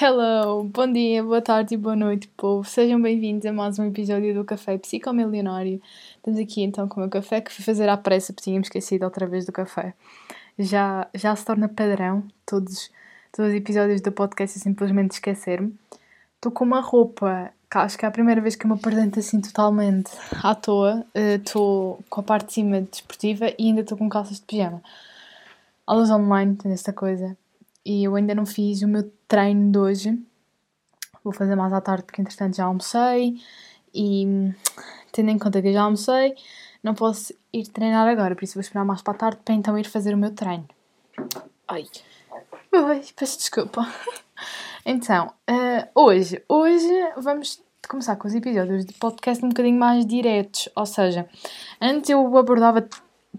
Hello, bom dia, boa tarde e boa noite, povo. Sejam bem-vindos a mais um episódio do Café Psicomilionário. Estamos aqui então com o meu café que fui fazer à pressa porque tínhamos esquecido outra vez do café. Já, já se torna padrão todos, todos os episódios do podcast simplesmente esquecer-me. Estou com uma roupa que acho que é a primeira vez que eu me apresento assim totalmente à toa. Estou uh, com a parte de cima desportiva e ainda estou com calças de pijama. Aulas online, tem esta coisa e eu ainda não fiz o meu treino de hoje. Vou fazer mais à tarde porque entretanto já almocei e tendo em conta que já almocei, não posso ir treinar agora, por isso vou esperar mais para a tarde para então ir fazer o meu treino. Ai, Ai peço desculpa. Então, uh, hoje, hoje vamos começar com os episódios de podcast um bocadinho mais diretos, ou seja, antes eu abordava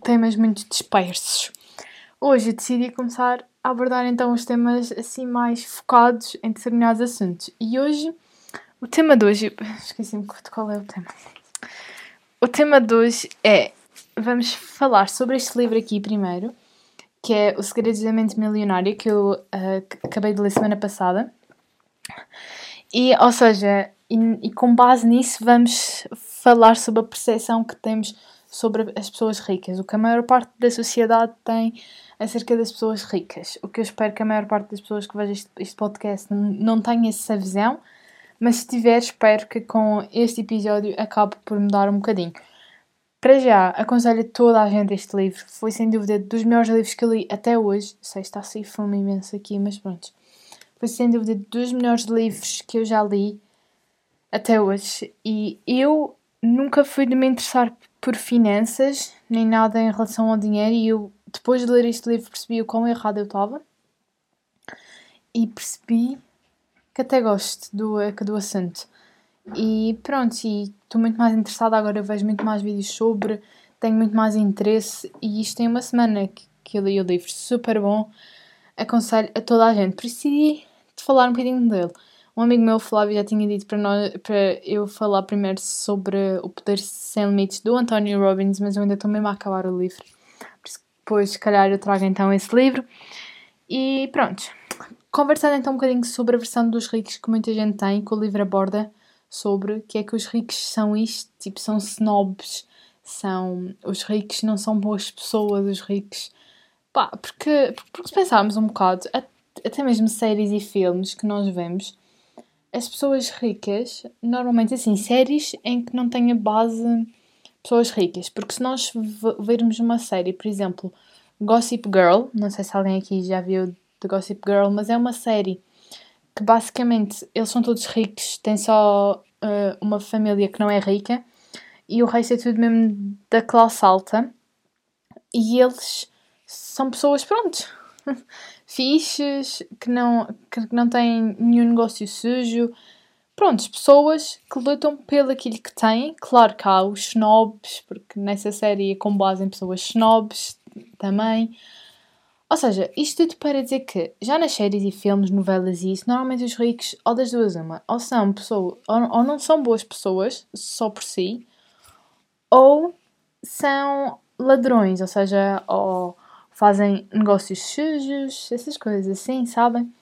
temas muito dispersos. Hoje decidi começar abordar então os temas assim mais focados em determinados assuntos. E hoje, o tema de hoje. Esqueci-me qual é o tema. O tema de hoje é. Vamos falar sobre este livro aqui primeiro, que é O Segredos da Mente Milionária, que eu uh, acabei de ler semana passada. E, ou seja, e, e com base nisso, vamos falar sobre a percepção que temos sobre as pessoas ricas, o que a maior parte da sociedade tem acerca das pessoas ricas. O que eu espero que a maior parte das pessoas que vejam este, este podcast não tenha essa visão, mas se tiver, espero que com este episódio acabe por mudar um bocadinho. Para já, aconselho a toda a gente este livro. Foi sem dúvida dos melhores livros que li até hoje. Sei, está a sair fome imenso aqui, mas pronto. Foi sem dúvida dos melhores livros que eu já li até hoje. E eu nunca fui de me interessar por finanças, nem nada em relação ao dinheiro, e eu depois de ler este livro percebi o quão errado eu estava e percebi que até gosto do, do assunto. E pronto, estou muito mais interessada agora, vejo muito mais vídeos sobre, tenho muito mais interesse e isto tem uma semana que, que eu li o livro super bom, aconselho a toda a gente. Decidi de falar um bocadinho dele. Um amigo meu, Flávio, já tinha dito para, nós, para eu falar primeiro sobre o Poder Sem Limites do António Robbins, mas eu ainda estou mesmo a acabar o livro depois, se calhar, eu trago então esse livro. E pronto. Conversando então um bocadinho sobre a versão dos ricos que muita gente tem, que o livro aborda sobre que é que os ricos são isto, tipo, são snobs, são. Os ricos não são boas pessoas, os ricos. Pá, porque, porque se pensarmos um bocado, até mesmo séries e filmes que nós vemos, as pessoas ricas, normalmente assim, séries em que não têm a base pessoas ricas. Porque se nós vermos uma série, por exemplo, Gossip Girl, não sei se alguém aqui já viu The Gossip Girl, mas é uma série que basicamente eles são todos ricos, tem só uh, uma família que não é rica e o resto é tudo mesmo da classe alta. E eles são pessoas, pronto, fixes, que não, que não têm nenhum negócio sujo, Prontos, pessoas que lutam pelo aquilo que têm. Claro que há os snobs, porque nessa série é com base em pessoas snobs também. Ou seja, isto tudo para dizer que já nas séries e filmes, novelas e isso, normalmente os ricos, ou das duas uma, ou são pessoas, ou, ou não são boas pessoas só por si, ou são ladrões, ou seja, ou fazem negócios sujos, essas coisas assim, sabem?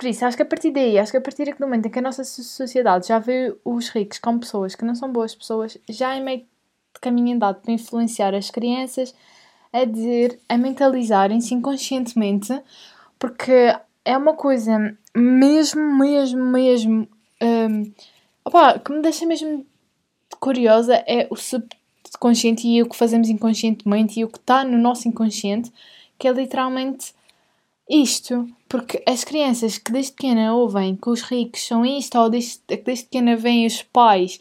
Por isso, acho que a partir daí, acho que a partir do momento em que a nossa sociedade já vê os ricos como pessoas que não são boas pessoas, já é meio de caminho andado para influenciar as crianças a dizer, a mentalizarem-se inconscientemente, porque é uma coisa mesmo, mesmo, mesmo um, opa, que me deixa mesmo curiosa é o subconsciente e o que fazemos inconscientemente e o que está no nosso inconsciente, que é literalmente isto, porque as crianças que desde pequena ouvem que os ricos são isto, ou desde, desde pequena veem os pais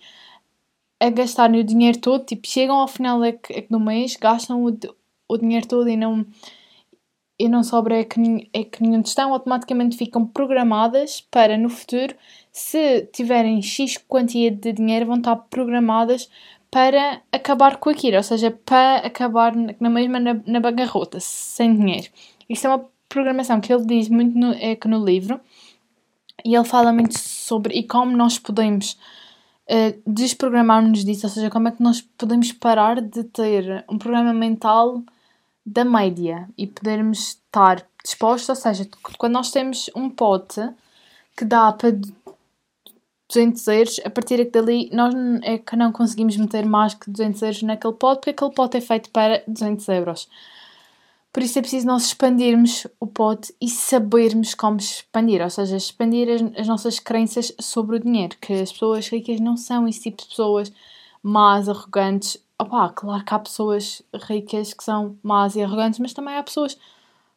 a gastarem o dinheiro todo, tipo, chegam ao final que, que do mês, gastam o, o dinheiro todo e não, e não sobra é que, é que nenhum estão, automaticamente ficam programadas para no futuro, se tiverem X quantia de dinheiro, vão estar programadas para acabar com aquilo, ou seja, para acabar na mesma na, na bancarrota, sem dinheiro. Isto é uma programação que ele diz muito no, é que no livro e ele fala muito sobre e como nós podemos uh, desprogramar-nos disso, ou seja, como é que nós podemos parar de ter um programa mental da média e podermos estar dispostos, ou seja, quando nós temos um pote que dá para 200 euros, a partir dali nós é que não conseguimos meter mais que 200 euros naquele pote, porque aquele pote é feito para 200 euros. Por isso é preciso nós expandirmos o pote e sabermos como expandir, ou seja, expandir as, as nossas crenças sobre o dinheiro, que as pessoas ricas não são esse tipo de pessoas más, arrogantes. Opa, claro que há pessoas ricas que são más e arrogantes, mas também há pessoas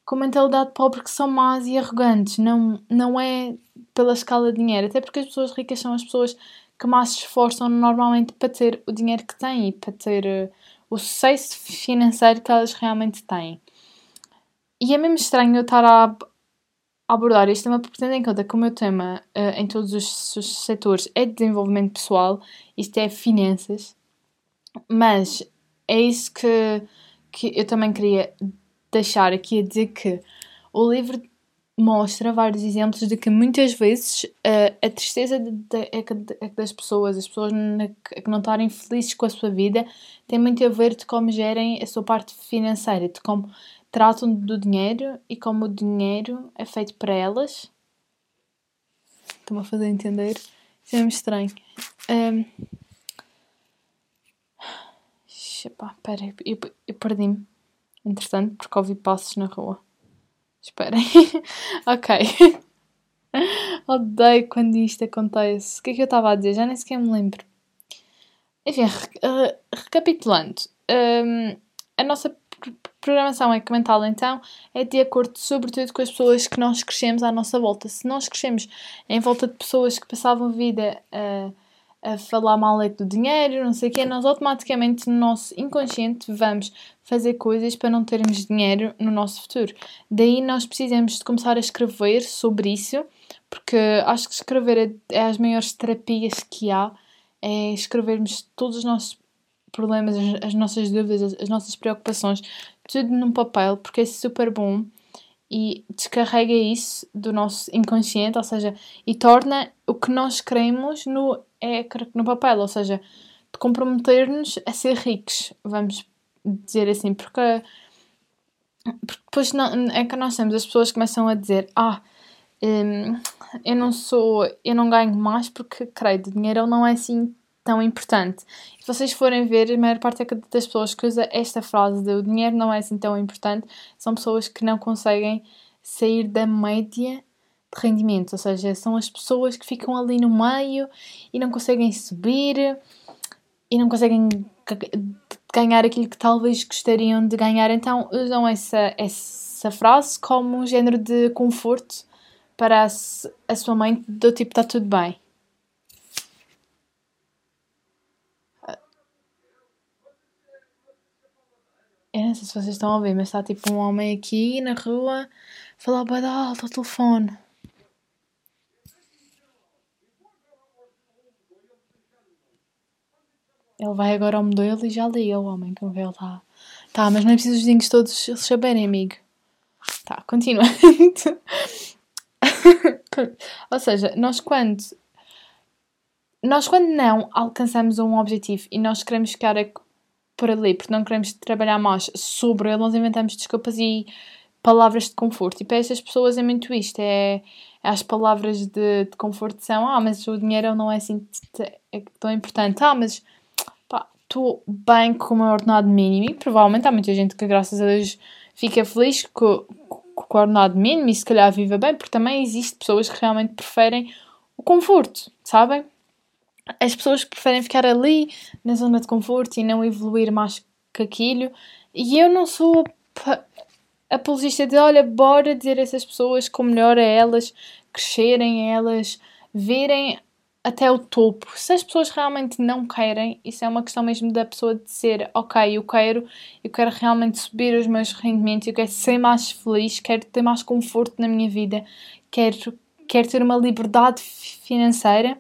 com mentalidade pobre que são más e arrogantes. Não, não é pela escala de dinheiro, até porque as pessoas ricas são as pessoas que mais se esforçam normalmente para ter o dinheiro que têm e para ter uh, o sucesso financeiro que elas realmente têm. E é mesmo estranho eu estar a, abordar este tema porque tendo em conta que o meu tema uh, em todos os, os, setores é desenvolvimento pessoal, isto é finanças, mas é isso que, que eu também queria deixar aqui a dizer que o livro mostra vários exemplos de que muitas vezes uh, a tristeza de, de, é é das pessoas, as pessoas que não estarem felizes com a sua vida, tem muito a ver de como gerem a sua parte financeira, de como tratam do dinheiro e como o dinheiro é feito para elas. Estou-me a fazer entender. Isso é muito estranho. Um... Espera, eu, eu perdi-me Entretanto, porque ouvi passos na rua. Esperem. ok. Odeio quando isto acontece. O que é que eu estava a dizer? Já nem sequer me lembro. Enfim, uh, recapitulando. Um, a nossa programação mental, então, é de acordo, sobretudo, com as pessoas que nós crescemos à nossa volta. Se nós crescemos em volta de pessoas que passavam vida a a falar mal é do dinheiro, não sei o quê, nós automaticamente no nosso inconsciente vamos fazer coisas para não termos dinheiro no nosso futuro. Daí nós precisamos de começar a escrever sobre isso, porque acho que escrever é, é as maiores terapias que há, é escrevermos todos os nossos problemas, as, as nossas dúvidas, as, as nossas preocupações, tudo num papel, porque é super bom e descarrega isso do nosso inconsciente, ou seja, e torna o que nós queremos no é no papel, ou seja, de comprometer-nos a ser ricos, vamos dizer assim, porque, porque depois não, é que nós temos as pessoas começam a dizer, ah, hum, eu não sou, eu não ganho mais porque, creio, dinheiro não é assim tão importante. Se vocês forem ver, a maior parte das pessoas que usa esta frase de o dinheiro não é assim tão importante são pessoas que não conseguem sair da média de rendimento, ou seja, são as pessoas que ficam ali no meio e não conseguem subir e não conseguem ganhar aquilo que talvez gostariam de ganhar, então usam essa, essa frase como um género de conforto para a, a sua mente do tipo está tudo bem. Eu não sei se vocês estão a ouvir, mas está tipo um homem aqui na rua a falar bem alto ao telefone. Ele vai agora ao modelo e já liga o homem que vê lá. Tá, mas não é preciso os vizinhos todos saberem, amigo. Tá, continuando. Ou seja, nós quando nós quando não alcançamos um objetivo e nós queremos ficar por ali porque não queremos trabalhar mais sobre ele, nós inventamos desculpas e palavras de conforto. E para estas pessoas é muito isto: é, é as palavras de, de conforto são: ah, mas o dinheiro não é assim é tão importante. Ah, mas estou bem com o meu ordenado mínimo e provavelmente há muita gente que, graças a Deus, fica feliz com, com o ordenado mínimo e se calhar viva bem, porque também existe pessoas que realmente preferem o conforto, sabem? As pessoas preferem ficar ali na zona de conforto e não evoluir mais que aquilo. E eu não sou apologista de, olha, bora dizer a essas pessoas como melhor é elas crescerem, é elas verem até o topo. Se as pessoas realmente não querem, isso é uma questão mesmo da pessoa de ser, ok, eu quero, eu quero realmente subir os meus rendimentos, eu quero ser mais feliz, quero ter mais conforto na minha vida, quero, quero ter uma liberdade financeira.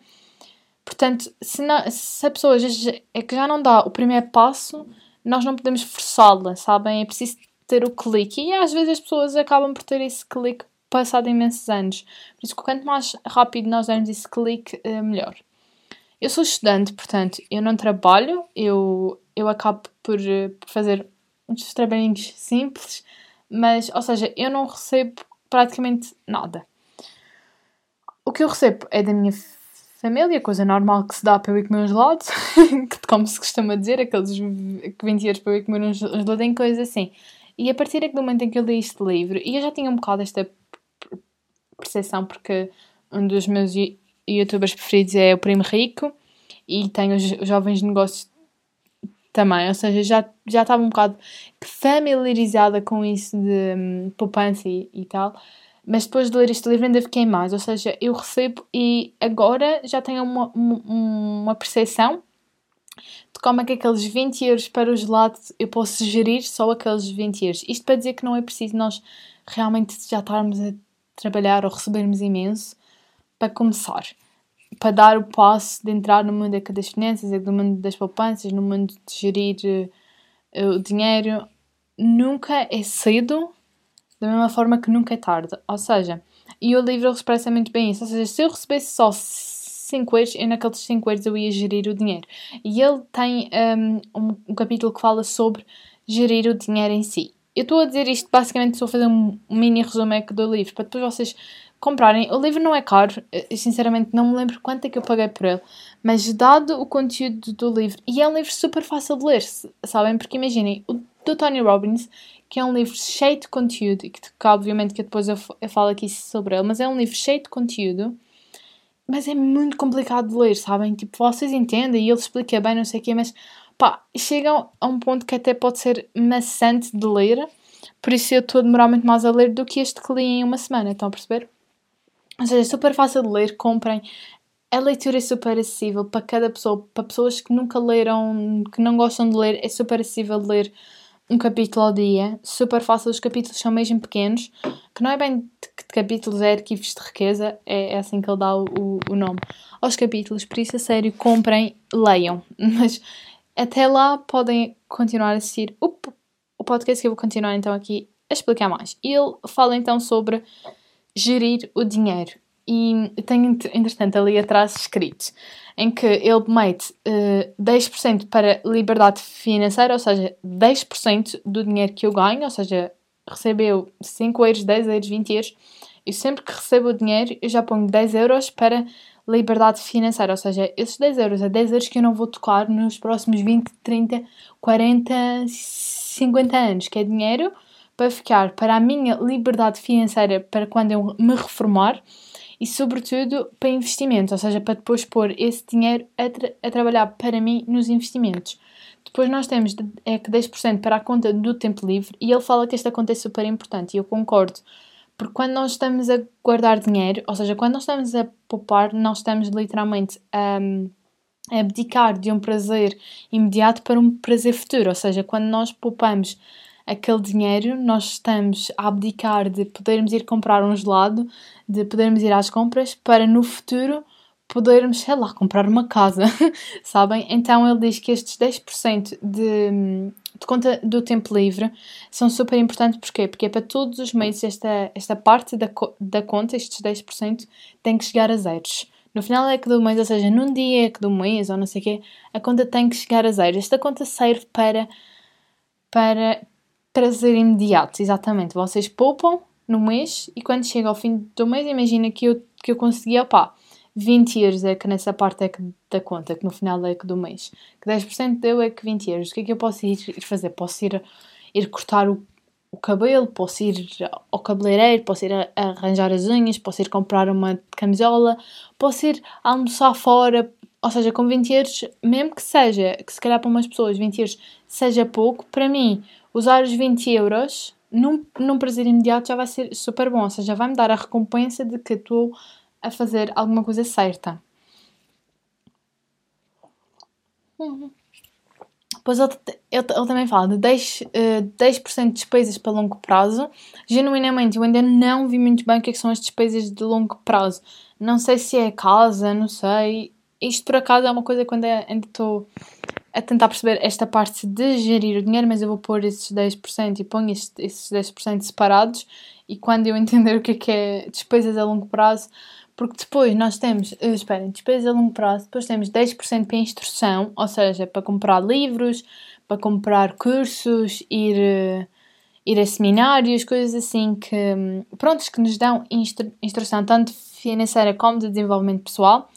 Portanto, se, não, se a pessoa já, é que já não dá o primeiro passo, nós não podemos forçá-la, sabem? É preciso ter o clique. E às vezes as pessoas acabam por ter esse clique passado imensos anos. Por isso, quanto mais rápido nós dermos esse clique, eh, melhor. Eu sou estudante, portanto, eu não trabalho, eu, eu acabo por, eh, por fazer uns trabalhinhos simples, mas, ou seja, eu não recebo praticamente nada. O que eu recebo é da minha família, coisa normal que se dá para eu ir comer uns gelados, como se costuma dizer, aqueles 20 euros para eu ir comer uns, uns geladinhos, coisas assim. E a partir do momento em que eu li este livro, e eu já tinha um bocado esta percepção, porque um dos meus youtubers preferidos é o Primo Rico, e tem os, jovens negócios também, ou seja, já, já estava um bocado familiarizada com isso de um, poupança e, e, tal, mas depois de ler este livro ainda fiquei mais, ou seja, eu recebo e agora já tenho uma, uma, percepção de como é que aqueles 20 euros para o gelado eu posso gerir só aqueles 20 euros. Isto para dizer que não é preciso nós realmente já estarmos a trabalhar ou recebermos imenso para começar para dar o passo de entrar no mundo das finanças, no mundo das poupanças, no mundo de gerir uh, o dinheiro, nunca é cedo, da mesma forma que nunca é tarde. Ou seja, e o livro expressa muito bem isso. Ou seja, se eu recebesse só 5 euros, eu naqueles 5 euros eu ia gerir o dinheiro. E ele tem um, um, um capítulo que fala sobre gerir o dinheiro em si. Eu estou a dizer isto basicamente, estou a fazer um mini resumo do livro, para depois vocês comprarem. O livro não é caro, eu, sinceramente não me lembro quanto é que eu paguei por ele, mas dado o conteúdo do livro, e é um livro super fácil de ler, sabem? Porque imaginem, do Tony Robbins, que é um livro cheio de conteúdo, e que, obviamente que depois eu, eu falo aqui sobre ele, mas é um livro cheio de conteúdo, mas é muito complicado de ler, sabem? Tipo, vocês entendem e ele explica bem, não sei o quê, mas pá, chega a um ponto que até pode ser maçante de ler, por isso eu estou a demorar muito mais a ler do que este que li em uma semana, estão a perceber? Ou seja, é super fácil de ler, comprem. A leitura é super acessível para cada pessoa, para pessoas que nunca leram, que não gostam de ler, é super acessível de ler um capítulo ao dia, super fácil, os capítulos são mesmo pequenos, que não é bem de, de capítulos, é arquivos de riqueza, é, é assim que ele dá o, o, nome aos capítulos, por isso a sério, comprem, leiam, mas até lá podem continuar a assistir o, o podcast que eu vou continuar então aqui a explicar mais. Ele fala então sobre gerir o dinheiro. E tenho, entretanto, ali atrás escrito em que ele mete uh, 10% para liberdade financeira, ou seja, 10% do dinheiro que eu ganho, ou seja, recebeu 5 euros, 10 euros, 20 euros, e sempre que recebo o dinheiro eu já ponho 10 euros para liberdade financeira, ou seja, esses 10 euros é 10 euros que eu não vou tocar nos próximos 20, 30, 40, 50 anos, que é dinheiro para ficar para a minha liberdade financeira para quando eu me reformar e, sobretudo, para investimentos, ou seja, para depois pôr esse dinheiro a, tra a trabalhar para mim nos investimentos. Depois nós temos é que 10% para a conta do tempo livre e ele fala que esta conta é super importante e eu concordo. Porque quando nós estamos a guardar dinheiro, ou seja, quando nós estamos a poupar, nós estamos literalmente a, a abdicar de um prazer imediato para um prazer futuro. Ou seja, quando nós poupamos aquele dinheiro, nós estamos a abdicar de podermos ir comprar um gelado, de podermos ir às compras, para no futuro podermos, sei lá, comprar uma casa, sabem? Então ele diz que estes 10% de, de conta do tempo livre são super importantes, porquê? Porque é para todos os meses esta, esta parte da, da conta, estes 10%, tem que chegar a zeros. No final é que do mês, ou seja, num dia é que do mês, ou não sei o quê, a conta tem que chegar a zeros. Esta conta serve para, para prazer imediato, exatamente. Vocês poupam no mês e quando chega ao fim do mês, imagina que eu, que eu consegui, opá, 20 euros é que nessa parte é que da conta, que no final é que do mês. Que 10% deu é que 20 euros. O que é que eu posso ir, ir fazer? Posso ir, ir cortar o, o cabelo, posso ir ao cabeleireiro, posso ir a, a arranjar as unhas, posso ir comprar uma camisola, posso ir almoçar fora, ou seja, com 20 euros, mesmo que seja, que se calhar para umas pessoas 20 euros seja pouco, para mim, usar os 20 euros num, num prazer imediato já vai ser super bom, ou seja, vai-me dar a recompensa de que estou a fazer alguma coisa certa. Depois ele, também fala de 10%, uh, 10 de despesas para longo prazo. Genuinamente, eu ainda não vi muito bem o que, é que são as despesas de longo prazo. Não sei se é casa, não sei. Isto por acaso é uma coisa que ainda estou a tentar perceber esta parte de gerir o dinheiro, mas eu vou pôr esses 10% e ponho esses, esses 10% separados e quando eu entender o que é que é despesas a longo prazo, porque depois nós temos, uh, esperem, despesas a longo prazo, depois temos 10% para instrução, ou seja, para comprar livros, para comprar cursos, ir, uh, ir a seminários, coisas assim que, prontos, que nos dão instru instrução tanto financeira como de desenvolvimento pessoal.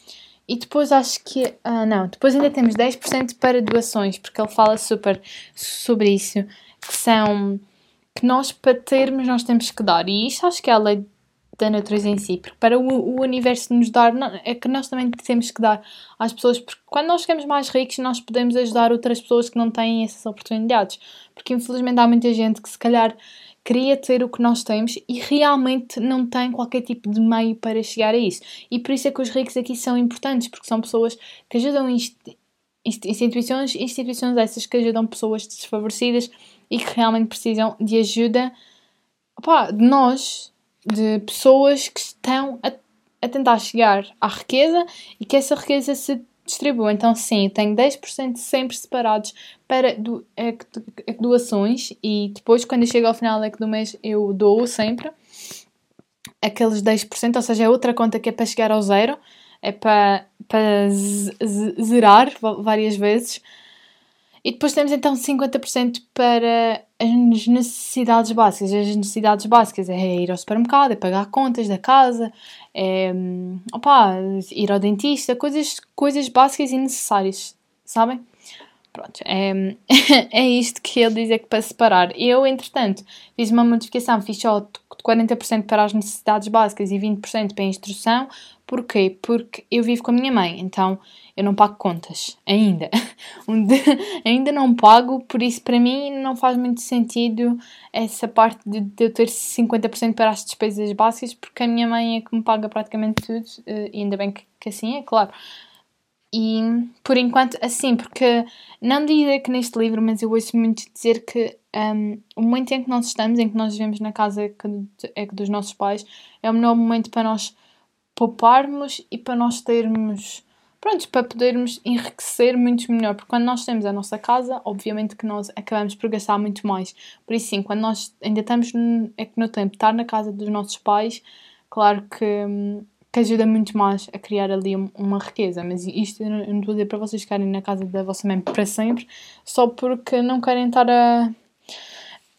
E depois acho que. Ah, não, depois ainda temos 10% para doações, porque ele fala super sobre isso, que são. que nós para termos nós temos que dar. E isto acho que é a lei da natureza em si, porque para o, o universo nos dar, não, é que nós também temos que dar às pessoas, porque quando nós ficamos mais ricos, nós podemos ajudar outras pessoas que não têm essas oportunidades. Porque infelizmente há muita gente que se calhar queria ter o que nós temos e realmente não tem qualquer tipo de meio para chegar a isso. E por isso é que os ricos aqui são importantes, porque são pessoas que ajudam instituições, instituições essas que ajudam pessoas desfavorecidas e que realmente precisam de ajuda opa, de nós, de pessoas que estão a, a tentar chegar à riqueza e que essa riqueza se distribuo. Então, sim, tenho 10% sempre separados para do, é, é, doações e depois, quando chega ao final é do mês, eu dou sempre aqueles 10%, ou seja, é outra conta que é para chegar ao zero, é para, para zerar várias vezes. E depois temos então 50% para as necessidades básicas. As necessidades básicas é ir ao supermercado, é pagar contas da casa, é opa, ir ao dentista, coisas, coisas básicas e necessárias, sabem? Pronto, é, é isto que ele diz é que para separar. Eu, entretanto, fiz uma modificação, fiz só 40% para as necessidades básicas e 20% para a instrução. Porquê? Porque eu vivo com a minha mãe, então eu não pago contas ainda. ainda não pago, por isso para mim não faz muito sentido essa parte de, eu ter 50% para as despesas básicas, porque a minha mãe é que me paga praticamente tudo, eh, e ainda bem que, que assim é, claro. E por enquanto, assim, porque não dizer que neste livro, mas eu ouço muito dizer que um, o momento em que nós estamos, em que nós vivemos na casa é dos nossos pais, é o melhor momento para nós pouparmos e para nós termos pronto, para podermos enriquecer muito melhor, porque quando nós temos a nossa casa, obviamente que nós acabamos por gastar muito mais. Por isso, sim, quando nós ainda estamos no, é no tempo de estar na casa dos nossos pais, claro que, que ajuda muito mais a criar ali uma riqueza. Mas isto eu não estou a dizer para vocês ficarem na casa da vossa mãe para sempre, só porque não querem estar a,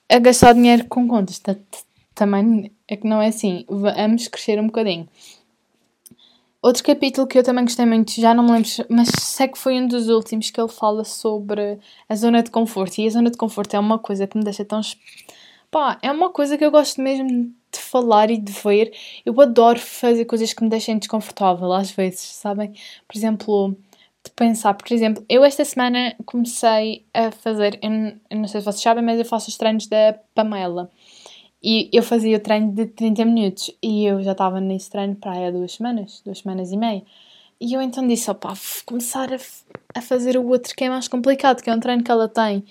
a gastar dinheiro com contas. Também é que não é assim. Vamos crescer um bocadinho. Outro capítulo que eu também gostei muito, já não me lembro, mas sei que foi um dos últimos que ele fala sobre a zona de conforto. E a zona de conforto é uma coisa que me deixa tão. Pá, é uma coisa que eu gosto mesmo de falar e de ver. Eu adoro fazer coisas que me deixem desconfortável, às vezes, sabem? Por exemplo, de pensar, por exemplo, eu esta semana comecei a fazer, eu não, sei se vocês sabem, mas eu faço os treinos da Pamela. E eu fazia o treino de 30 minutos e eu já estava nesse treino para aí há duas semanas, duas semanas e meia. E eu então disse, opá, vou começar a, a fazer o outro que é mais complicado, que é um treino que ela tem,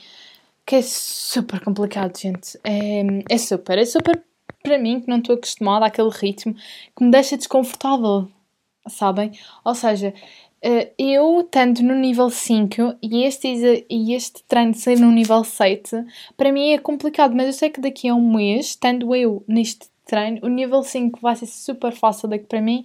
que é super complicado, gente. É, é super, é super para mim, que não estou acostumada àquele ritmo, que me deixa desconfortável, sabem? Ou seja, eu, estando no nível 5 e este, e este treino ser no nível 7, para mim é complicado, mas eu sei que daqui a um mês, estando eu neste treino, o nível 5 vai ser super fácil daqui para mim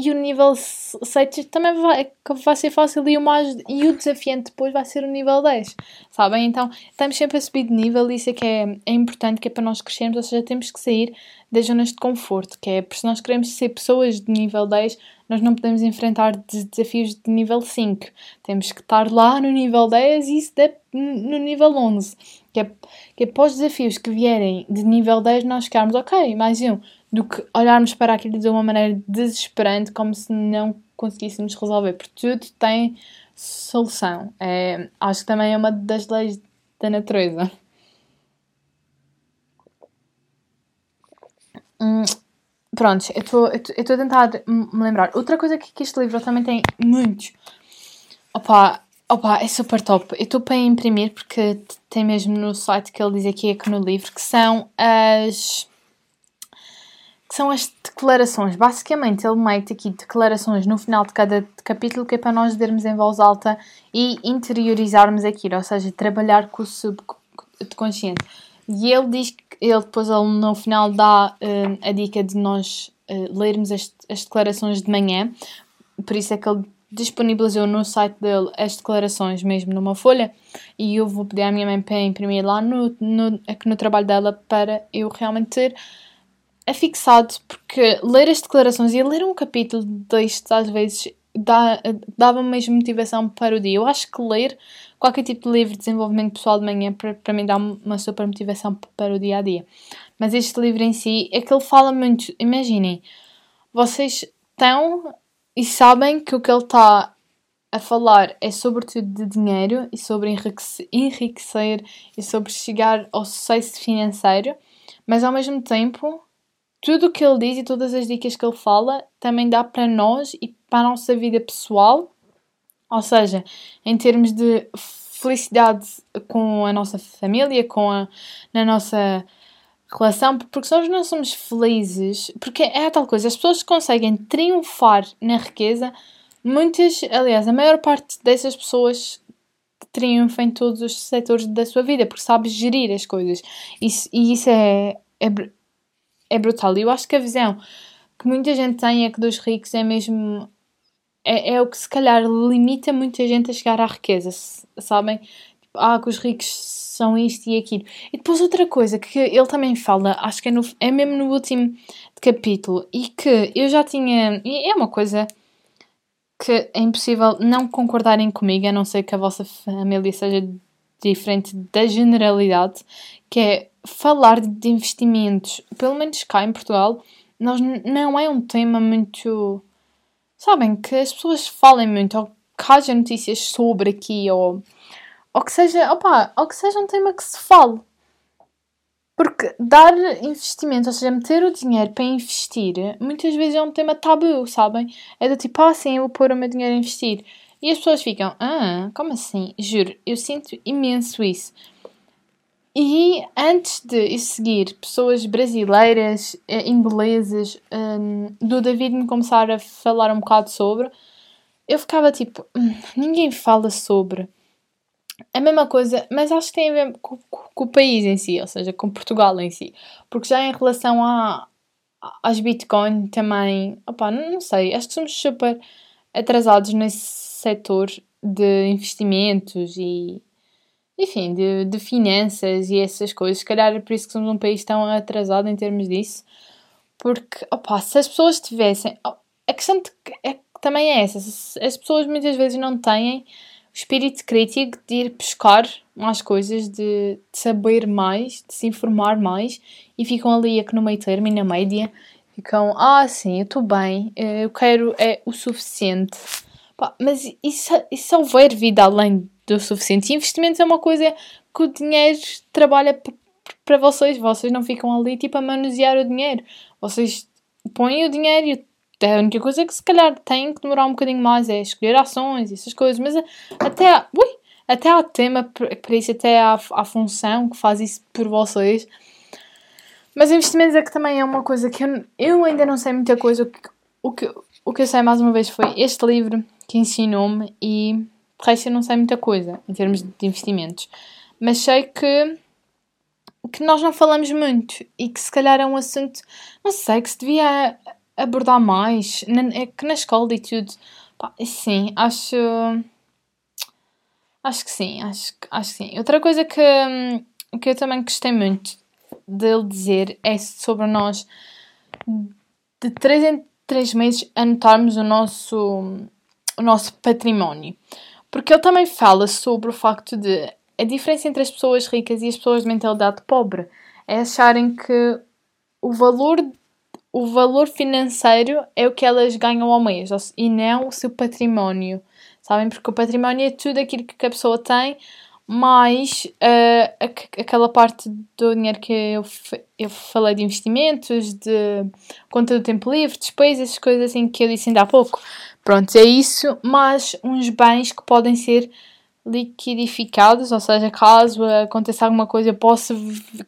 e o nível 7 também vai, vai ser fácil e o, mais, e o desafiante depois vai ser o nível 10, sabem? Então estamos sempre a subir de nível e isso é que é, é importante, que é para nós crescermos, ou seja, temos que sair das zonas de conforto, que é, se nós queremos ser pessoas de nível 10, nós não podemos enfrentar desafios de nível 5, temos que estar lá no nível 10 e isso no nível 11, que é, que é para os desafios que vierem de nível 10 nós ficarmos, ok, mais um, do que olharmos para aquilo de uma maneira desesperante, como se não conseguíssemos resolver, porque tudo tem solução. É, acho que também é uma das leis da natureza. Hum, pronto, eu estou a tentar me lembrar. Outra coisa que, que este livro também tem muitos. Opa, opa, é super top. Eu estou para imprimir porque tem mesmo no site que ele diz aqui, aqui no livro, que são as que são as declarações. Basicamente, ele mete aqui declarações no final de cada capítulo que é para nós lermos em voz alta e interiorizarmos aquilo, ou seja, trabalhar com o subconsciente. E ele diz que ele depois ele, no final dá uh, a dica de nós uh, lermos as, as declarações de manhã, por isso é que ele disponibilizou no site dele as declarações mesmo numa folha e eu vou pedir à minha mãe para imprimir lá no, no, no trabalho dela para eu realmente ter afixado, porque ler as declarações e ler um capítulo destes às vezes dá, dava-me mesmo motivação para o dia. Eu acho que ler qualquer tipo de livro de desenvolvimento pessoal de manhã para, para mim dá uma super motivação para o dia a dia. Mas este livro em si é que ele fala muito. Imaginem, vocês estão e sabem que o que ele está a falar é sobretudo de dinheiro e sobre enriquecer e sobre chegar ao sucesso financeiro, mas ao mesmo tempo, tudo o que ele diz e todas as dicas que ele fala também dá para nós e para a nossa vida pessoal, ou seja, em termos de felicidade com a nossa família, com a na nossa relação, porque se nós não somos felizes, porque é a tal coisa, as pessoas conseguem triunfar na riqueza, muitas, aliás, a maior parte dessas pessoas triunfam em todos os setores da sua vida, porque sabes gerir as coisas. Isso, e isso é, é, é brutal. E eu acho que a visão que muita gente tem é que dos ricos é mesmo. É, é o que se calhar limita muita gente a chegar à riqueza, sabem? Tipo, ah, que os ricos são isto e aquilo. E depois outra coisa que ele também fala, acho que é, no, é mesmo no último capítulo, e que eu já tinha. E é uma coisa que é impossível não concordarem comigo, a não ser que a vossa família seja diferente da generalidade, que é falar de investimentos, pelo menos cá em Portugal, nós não é um tema muito. Sabem, que as pessoas falem muito, ou que haja notícias sobre aqui, ou ou que seja, opa, ou que seja um tema que se fale. Porque dar investimento, ou seja, meter o dinheiro para investir, muitas vezes é um tema tabu, sabem? É do tipo, ah, sim, eu vou pôr o meu dinheiro a investir. E as pessoas ficam, ah, como assim? Juro, eu sinto imenso isso. E antes de seguir pessoas brasileiras, eh, inglesas, um, do David me começar a falar um bocado sobre, eu ficava tipo, hum, ninguém fala sobre a mesma coisa, mas acho que tem a ver com, com, o país em si, ou seja, com Portugal em si. Porque já em relação a, às Bitcoin também, opa, não, não sei, acho que somos super atrasados nesse setor de investimentos e, enfim, de, de finanças e essas coisas. Se calhar é por isso que somos um país tão atrasado em termos disso. Porque, opa, se as pessoas tivessem. A questão de, é, também é essa. As pessoas muitas vezes não têm espírito crítico de ir pescar mais coisas, de, de, saber mais, de se informar mais e ficam ali aqui no meio termo e na média. Ficam, ah, sim, eu estou bem, eh, eu quero é o suficiente. Mas isso, isso houver vida além do suficiente. E investimentos é uma coisa que o dinheiro trabalha para vocês. Vocês não ficam ali tipo a manusear o dinheiro. Vocês põem o dinheiro e é a única coisa que se calhar tem que demorar um bocadinho mais é escolher ações e essas coisas, mas até há, ui, até há tema para isso, até há, há função que faz isso por vocês. Mas investimentos é que também é uma coisa que eu, eu ainda não sei muita coisa. O que, o, que, o que eu sei mais uma vez foi este livro que ensinou-me e de resto eu não sei muita coisa em termos de investimentos. Mas sei que, que nós não falamos muito e que se calhar é um assunto, não sei, que se devia abordar mais. É que na escola e tudo. Pá, sim, acho. Acho que sim, acho, acho que sim. Outra coisa que, que eu também gostei muito dele dizer é sobre nós de 3 em 3 meses anotarmos o nosso, o nosso património. Porque ele também fala sobre o facto de a diferença entre as pessoas ricas e as pessoas de mentalidade pobre é acharem que o valor o valor financeiro é o que elas ganham ao mês e não o seu património, sabem? Porque o património é tudo aquilo que a pessoa tem, mais uh, aquela parte do dinheiro que eu, eu falei de investimentos, de conta do tempo livre, despesas, essas coisas assim que eu disse ainda há pouco. Pronto, é isso, mas uns bens que podem ser liquidificados, ou seja, caso aconteça alguma coisa, eu posso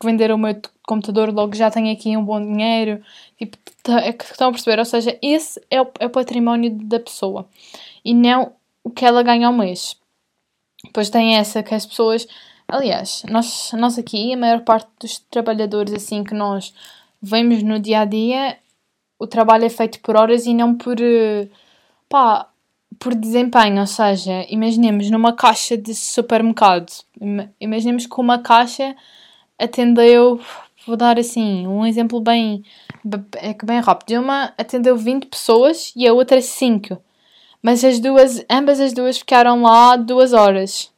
vender o meu computador, logo já tenho aqui um bom dinheiro. Tipo, é estão a perceber? Ou seja, esse é o, é o património da pessoa e não o que ela ganha ao mês. Depois tem essa que as pessoas. Aliás, nós, nós aqui, a maior parte dos trabalhadores assim que nós vemos no dia a dia, o trabalho é feito por horas e não por. Pá, por desempenho, ou seja, imaginemos numa caixa de supermercado, imaginemos que uma caixa atendeu, vou dar assim, um exemplo bem, é bem rápido, uma atendeu 20 pessoas e a outra 5, mas as duas, ambas as duas ficaram lá duas horas,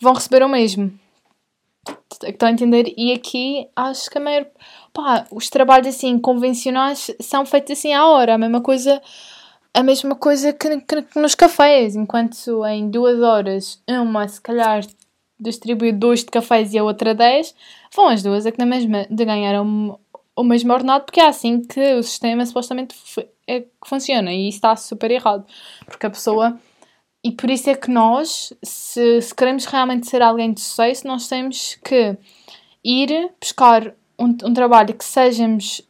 vão receber o mesmo. Estão a entender? E aqui acho que a maior. Pá, os trabalhos assim convencionais são feitos assim à hora, a mesma coisa a mesma coisa que, que, que, nos cafés, enquanto em duas horas uma se calhar distribui dois de cafés e a outra dez, vão as duas é que na mesma de ganhar o, o mesmo ordenado, porque é assim que o sistema supostamente é que funciona. E isso está super errado, porque a pessoa e por isso é que nós, se, se queremos realmente ser alguém de sucesso, nós temos que ir buscar um, um trabalho que sejamos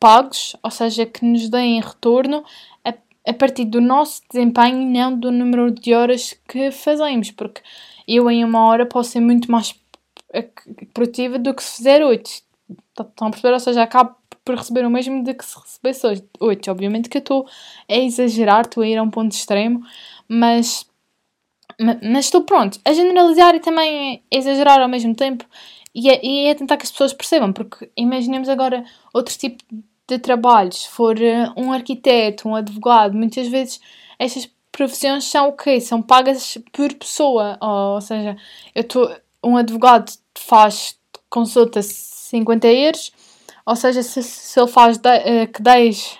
pagos, ou seja, que nos deem retorno a partir do nosso desempenho e não do número de horas que fazemos, porque eu em uma hora posso ser muito mais produtiva do que se fizer oito. Estão a perceber? Ou seja, acabo por receber o mesmo de que se recebesse oito. Obviamente que eu estou a exagerar, estou a ir a um ponto extremo, mas, mas estou pronto a generalizar e também a exagerar ao mesmo tempo e a, e a tentar que as pessoas percebam, porque imaginemos agora outro tipo de trabalhos, for eh, um arquiteto, um advogado, muitas vezes estas profissões são o quê? São pagas por pessoa, ou, ou seja, eu tô, um advogado faz consulta 50 euros, ou seja, se, se ele faz de, uh, 10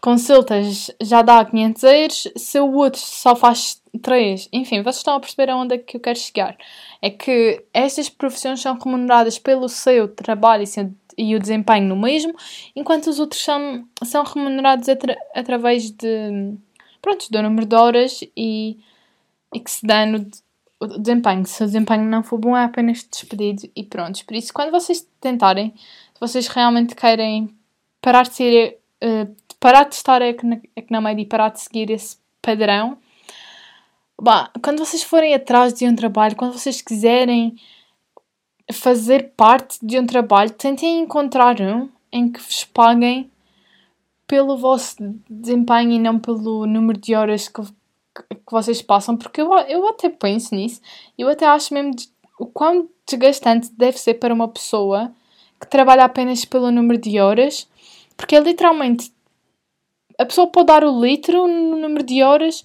consultas já dá 500 euros, se o outro só faz 3, enfim, vocês estão a perceber aonde é que eu quero chegar. É que estas profissões são remuneradas pelo seu trabalho e seu e o desempenho no mesmo, enquanto os outros são, são remunerados atra, através de, pronto, do número de horas e, e que se dá no o desempenho. Se o desempenho não for bom, é apenas despedido e pronto. Por isso, quando vocês tentarem, se vocês realmente querem parar de ser, uh, parar de estar aqui na, aqui na média e parar de seguir esse padrão, bah, quando vocês forem atrás de um trabalho, quando vocês quiserem fazer parte de um trabalho, tentem encontrar um em que vos paguem pelo vosso desempenho e não pelo número de horas que, que vocês passam, porque eu, eu até penso nisso, eu até acho mesmo de, o quão desgastante deve ser para uma pessoa que trabalha apenas pelo número de horas, porque é literalmente a pessoa pode dar o litro no número de horas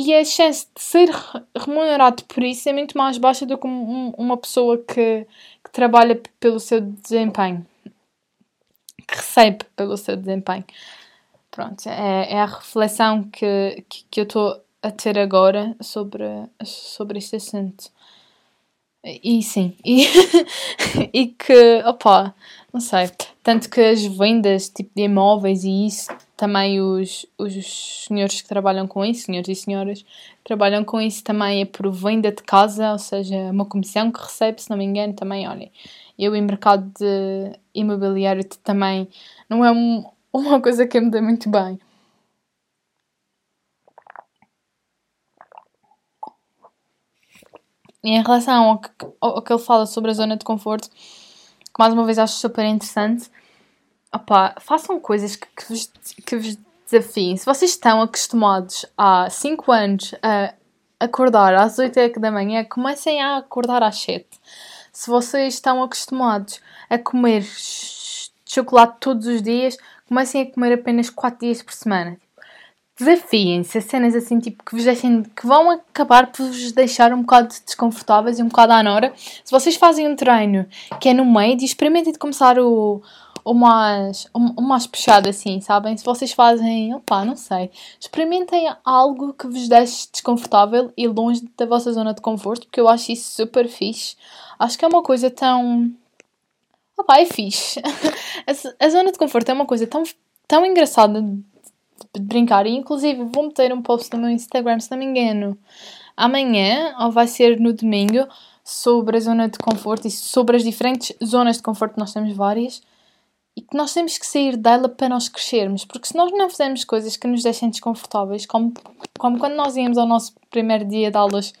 e a chance de ser remunerado por isso é muito mais baixa do que um, uma pessoa que, que, trabalha pelo seu desempenho, que recebe pelo seu desempenho. Pronto, é, é a reflexão que, que, que eu estou a ter agora sobre, sobre este assunto. E sim, e, e que, opa, não sei, tanto que as vendas tipo de imóveis e isso, também os, os senhores que trabalham com isso, senhores e senhoras, trabalham com isso também é por venda de casa, ou seja, uma comissão que recebe, se não me engano, também, olhem, eu em mercado de imobiliário também não é um, uma coisa que me dá muito bem. E em relação ao que, ao que ele fala sobre a zona de conforto, que mais uma vez acho super interessante, façam coisas que, que, vos, que vos desafiem. Se vocês estão acostumados há 5 anos a acordar às 8 da manhã, comecem a acordar às 7. Se vocês estão acostumados a comer chocolate todos os dias, comecem a comer apenas 4 dias por semana desafiem-se a cenas assim, tipo, que vos deixem, que vão acabar por vos deixar um bocado desconfortáveis e um bocado à nora. Se vocês fazem um treino que é no meio, experimentem de começar o, o mais, o, o mais puxado assim, sabem? Se vocês fazem, opá, não sei, experimentem algo que vos deixe desconfortável e longe da vossa zona de conforto, porque eu acho isso super fixe. Acho que é uma coisa tão... Opá, é fixe. a, a zona de conforto é uma coisa tão, tão engraçada de brincar. E inclusive vou meter um post no meu Instagram, se não me engano, amanhã, ou vai ser no domingo, sobre a zona de conforto e sobre as diferentes zonas de conforto, nós temos várias, e que nós temos que sair dela para nós crescermos, porque se nós não fizermos coisas que nos deixem desconfortáveis, como, como quando nós íamos ao nosso primeiro dia de aulas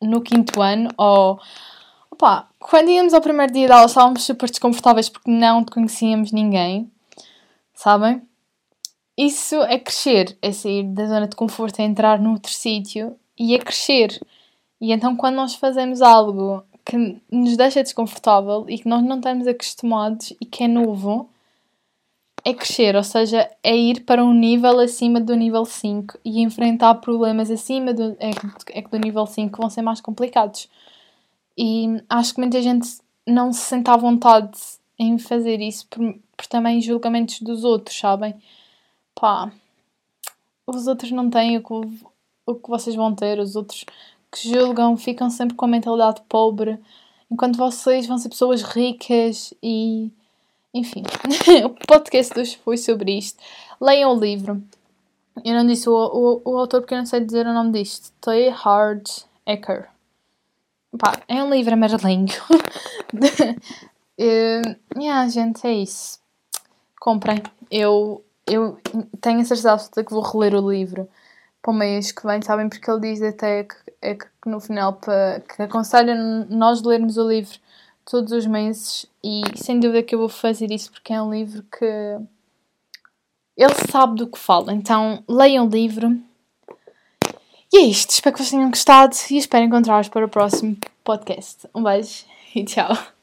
no quinto ano, ou opa, quando íamos ao primeiro dia de aulas estávamos super desconfortáveis porque não conhecíamos ninguém, sabem? Isso é crescer, é sair da zona de conforto, é entrar num outro sítio e é crescer. E então, quando nós fazemos algo que nos deixa desconfortável e que nós não estamos acostumados e que é novo, é crescer, ou seja, é ir para um nível acima do nível 5 e enfrentar problemas acima do, é, é do nível 5 que vão ser mais complicados. E acho que muita gente não se sente à vontade em fazer isso por, por também julgamentos dos outros, sabem? Pá, os outros não têm o que, o que vocês vão ter, os outros que julgam ficam sempre com a mentalidade pobre, enquanto vocês vão ser pessoas ricas e. Enfim, o podcast hoje foi sobre isto. Leiam o livro. Eu não disse o, o, o autor porque eu não sei dizer o nome disto. Tay Hard Ecker. Pá, é um livro amarelinho. uh, yeah, gente, é isso. Comprem. Eu, eu tenho a certeza absoluta que vou reler o livro para o mês que vem, sabem? Porque ele diz até que, é que no final para, que aconselha nós lermos o livro todos os meses e sem dúvida que eu vou fazer isso porque é um livro que ele sabe do que fala. Então leiam o livro. E é isto. Espero que vocês tenham gostado e espero encontrar-vos para o próximo podcast. Um beijo e tchau.